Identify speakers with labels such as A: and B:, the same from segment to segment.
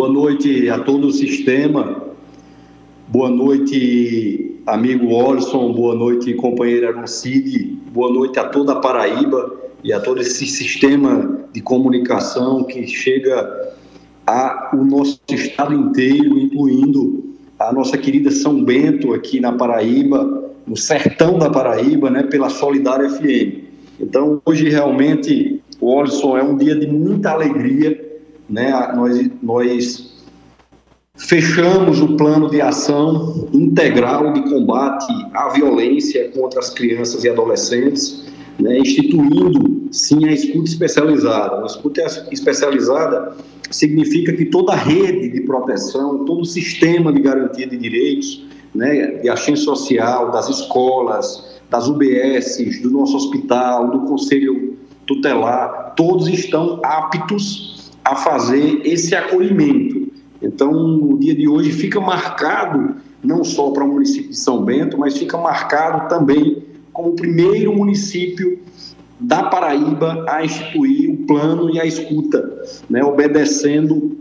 A: Boa noite a todo o sistema. Boa noite, amigo Olson. Boa noite, companheira Aroncide. Boa noite a toda a Paraíba e a todo esse sistema de comunicação que chega ao nosso estado inteiro, incluindo a nossa querida São Bento aqui na Paraíba, no sertão da Paraíba, né, pela Solidária FM. Então, hoje realmente, o Olson, é um dia de muita alegria, né? Nós, nós fechamos o plano de ação integral de combate à violência contra as crianças e adolescentes, né? instituindo, sim, a escuta especializada. A escuta especializada significa que toda a rede de proteção, todo o sistema de garantia de direitos, né, de assistência social, das escolas, das UBSs, do nosso hospital, do Conselho Tutelar, todos estão aptos a fazer esse acolhimento. Então, o dia de hoje fica marcado não só para o município de São Bento, mas fica marcado também como o primeiro município da Paraíba a instituir o plano e a escuta, né, obedecendo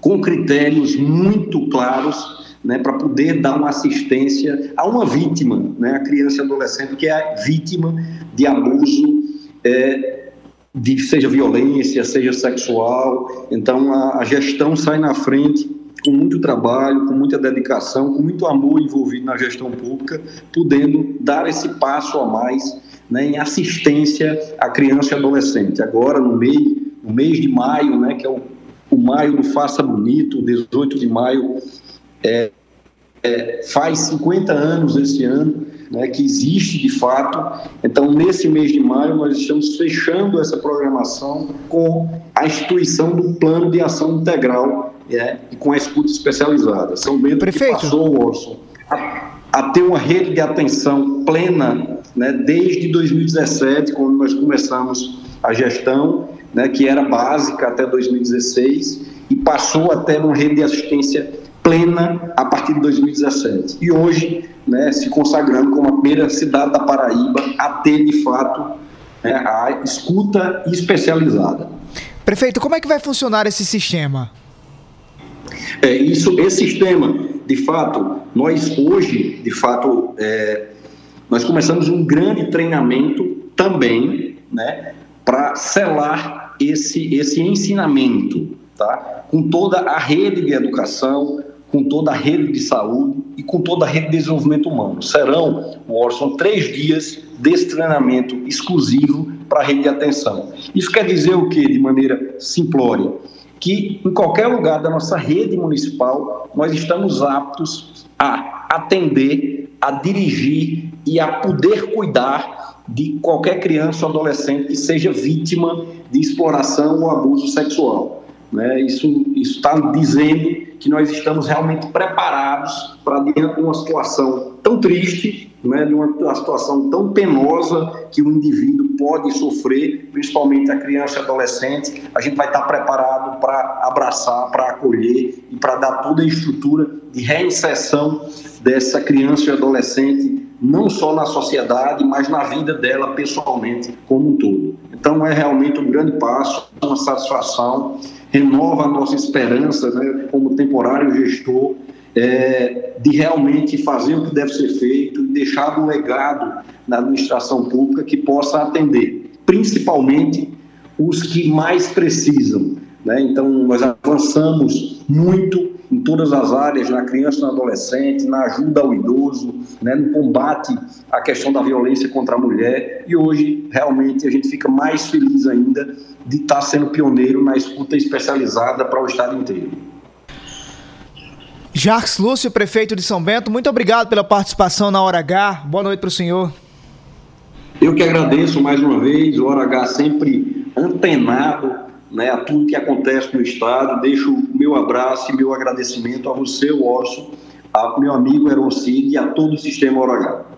A: com critérios muito claros né, para poder dar uma assistência a uma vítima, né, a criança e adolescente que é vítima de abuso, é, de, seja violência, seja sexual. Então, a, a gestão sai na frente com muito trabalho, com muita dedicação, com muito amor envolvido na gestão pública, podendo dar esse passo a mais né, em assistência à criança e adolescente. Agora, no mês, no mês de maio, né, que é o, o maio do Faça Bonito, 18 de maio, é, é, faz 50 anos esse ano né, que existe de fato. Então, nesse mês de maio, nós estamos fechando essa programação com a instituição do Plano de Ação Integral é, e com a escuta especializada. São Bento Prefeito. que passou, Orson, a, a ter uma rede de atenção plena né, desde 2017, quando nós começamos a gestão, né, que era básica até 2016, e passou até uma rede de assistência plena a partir de 2017. E hoje, né, se consagrando como a primeira cidade da Paraíba a ter, de fato, né, a escuta especializada.
B: Prefeito, como é que vai funcionar esse sistema?
A: É, isso, esse sistema, de fato, nós hoje, de fato, é, nós começamos um grande treinamento também, né, para selar esse, esse ensinamento, tá? com toda a rede de educação, com toda a rede de saúde e com toda a rede de desenvolvimento humano. Serão, Orson, três dias desse treinamento exclusivo para a rede de atenção. Isso quer dizer o quê, de maneira simplória? Que em qualquer lugar da nossa rede municipal, nós estamos aptos a atender, a dirigir e a poder cuidar de qualquer criança ou adolescente que seja vítima de exploração ou abuso sexual. Né? Isso está dizendo que nós estamos realmente preparados para diante de uma situação tão triste, né, de uma situação tão penosa que o indivíduo pode sofrer, principalmente a criança e adolescente, a gente vai estar preparado para abraçar, para acolher e para dar toda a estrutura de reinserção dessa criança e adolescente, não só na sociedade, mas na vida dela pessoalmente como um todo. Então é realmente um grande passo, uma satisfação renova a nossa esperança né, como temporário gestor é, de realmente fazer o que deve ser feito e deixar um legado na administração pública que possa atender, principalmente os que mais precisam. Né? Então, nós avançamos muito todas as áreas, na criança e no adolescente, na ajuda ao idoso, né? no combate à questão da violência contra a mulher. E hoje, realmente, a gente fica mais feliz ainda de estar sendo pioneiro na escuta especializada para o Estado inteiro.
B: Jacques Lúcio, prefeito de São Bento, muito obrigado pela participação na Hora H. Boa noite para o senhor.
A: Eu que agradeço mais uma vez, o Hora H sempre antenado né, a tudo que acontece no Estado. Deixo o meu abraço e meu agradecimento a você, Orson, ao meu amigo Erocid e a todo o sistema Hora H.